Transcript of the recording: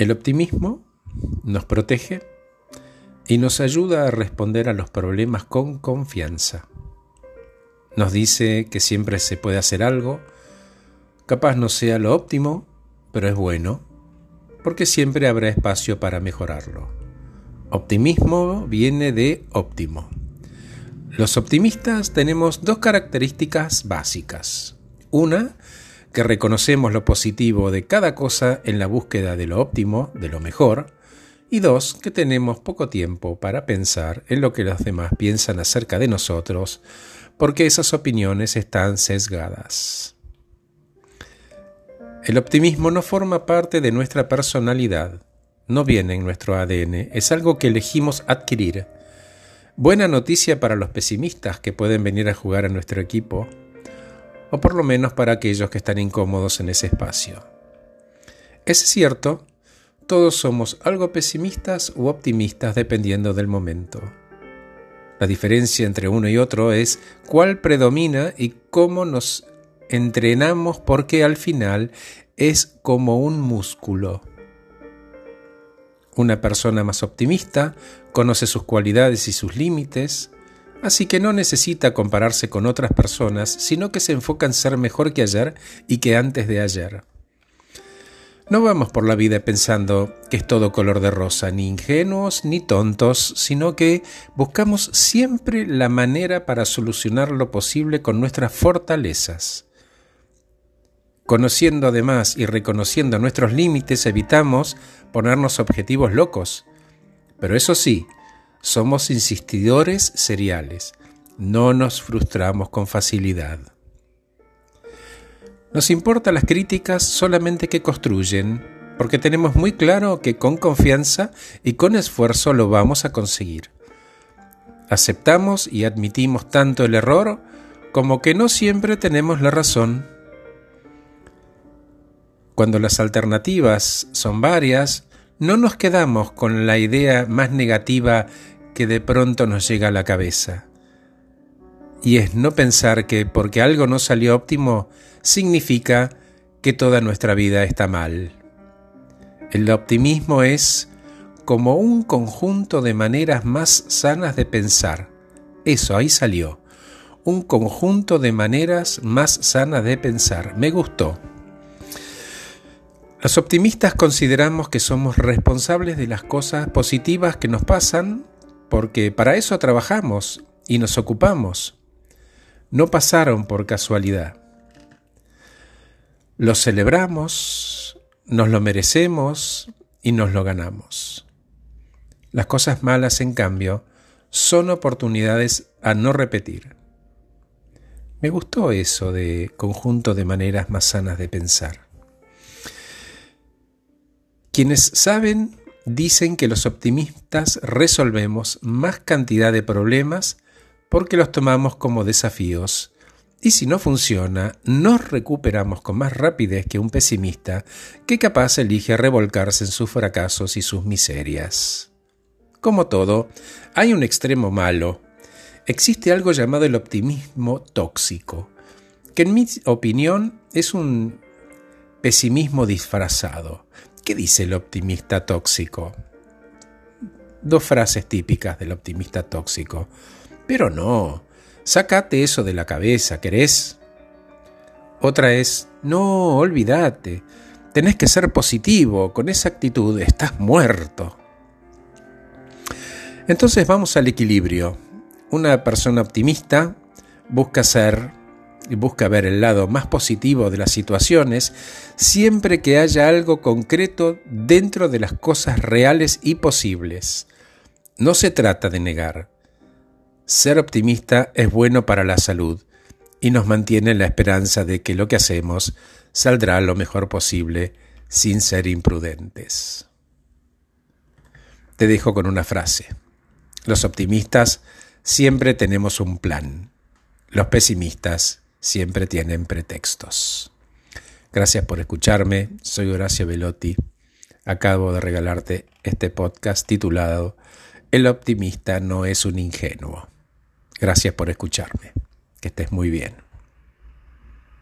El optimismo nos protege y nos ayuda a responder a los problemas con confianza. Nos dice que siempre se puede hacer algo, capaz no sea lo óptimo, pero es bueno, porque siempre habrá espacio para mejorarlo. Optimismo viene de óptimo. Los optimistas tenemos dos características básicas. Una, que reconocemos lo positivo de cada cosa en la búsqueda de lo óptimo, de lo mejor. Y dos, que tenemos poco tiempo para pensar en lo que los demás piensan acerca de nosotros, porque esas opiniones están sesgadas. El optimismo no forma parte de nuestra personalidad, no viene en nuestro ADN, es algo que elegimos adquirir Buena noticia para los pesimistas que pueden venir a jugar a nuestro equipo, o por lo menos para aquellos que están incómodos en ese espacio. Es cierto, todos somos algo pesimistas u optimistas dependiendo del momento. La diferencia entre uno y otro es cuál predomina y cómo nos entrenamos porque al final es como un músculo. Una persona más optimista conoce sus cualidades y sus límites, así que no necesita compararse con otras personas, sino que se enfoca en ser mejor que ayer y que antes de ayer. No vamos por la vida pensando que es todo color de rosa, ni ingenuos ni tontos, sino que buscamos siempre la manera para solucionar lo posible con nuestras fortalezas. Conociendo además y reconociendo nuestros límites, evitamos ponernos objetivos locos. Pero eso sí, somos insistidores seriales. No nos frustramos con facilidad. Nos importan las críticas solamente que construyen, porque tenemos muy claro que con confianza y con esfuerzo lo vamos a conseguir. Aceptamos y admitimos tanto el error como que no siempre tenemos la razón cuando las alternativas son varias, no nos quedamos con la idea más negativa que de pronto nos llega a la cabeza. Y es no pensar que porque algo no salió óptimo significa que toda nuestra vida está mal. El optimismo es como un conjunto de maneras más sanas de pensar. Eso, ahí salió. Un conjunto de maneras más sanas de pensar. Me gustó. Los optimistas consideramos que somos responsables de las cosas positivas que nos pasan porque para eso trabajamos y nos ocupamos. No pasaron por casualidad. Los celebramos, nos lo merecemos y nos lo ganamos. Las cosas malas, en cambio, son oportunidades a no repetir. Me gustó eso de conjunto de maneras más sanas de pensar. Quienes saben dicen que los optimistas resolvemos más cantidad de problemas porque los tomamos como desafíos. Y si no funciona, nos recuperamos con más rapidez que un pesimista que capaz elige revolcarse en sus fracasos y sus miserias. Como todo, hay un extremo malo. Existe algo llamado el optimismo tóxico, que en mi opinión es un pesimismo disfrazado. ¿Qué dice el optimista tóxico? Dos frases típicas del optimista tóxico. Pero no, sácate eso de la cabeza, ¿querés? Otra es, no, olvídate, tenés que ser positivo, con esa actitud estás muerto. Entonces vamos al equilibrio. Una persona optimista busca ser busca ver el lado más positivo de las situaciones siempre que haya algo concreto dentro de las cosas reales y posibles. No se trata de negar. Ser optimista es bueno para la salud y nos mantiene la esperanza de que lo que hacemos saldrá lo mejor posible sin ser imprudentes. Te dejo con una frase. Los optimistas siempre tenemos un plan. Los pesimistas siempre tienen pretextos. Gracias por escucharme, soy Horacio Velotti. Acabo de regalarte este podcast titulado El optimista no es un ingenuo. Gracias por escucharme. Que estés muy bien.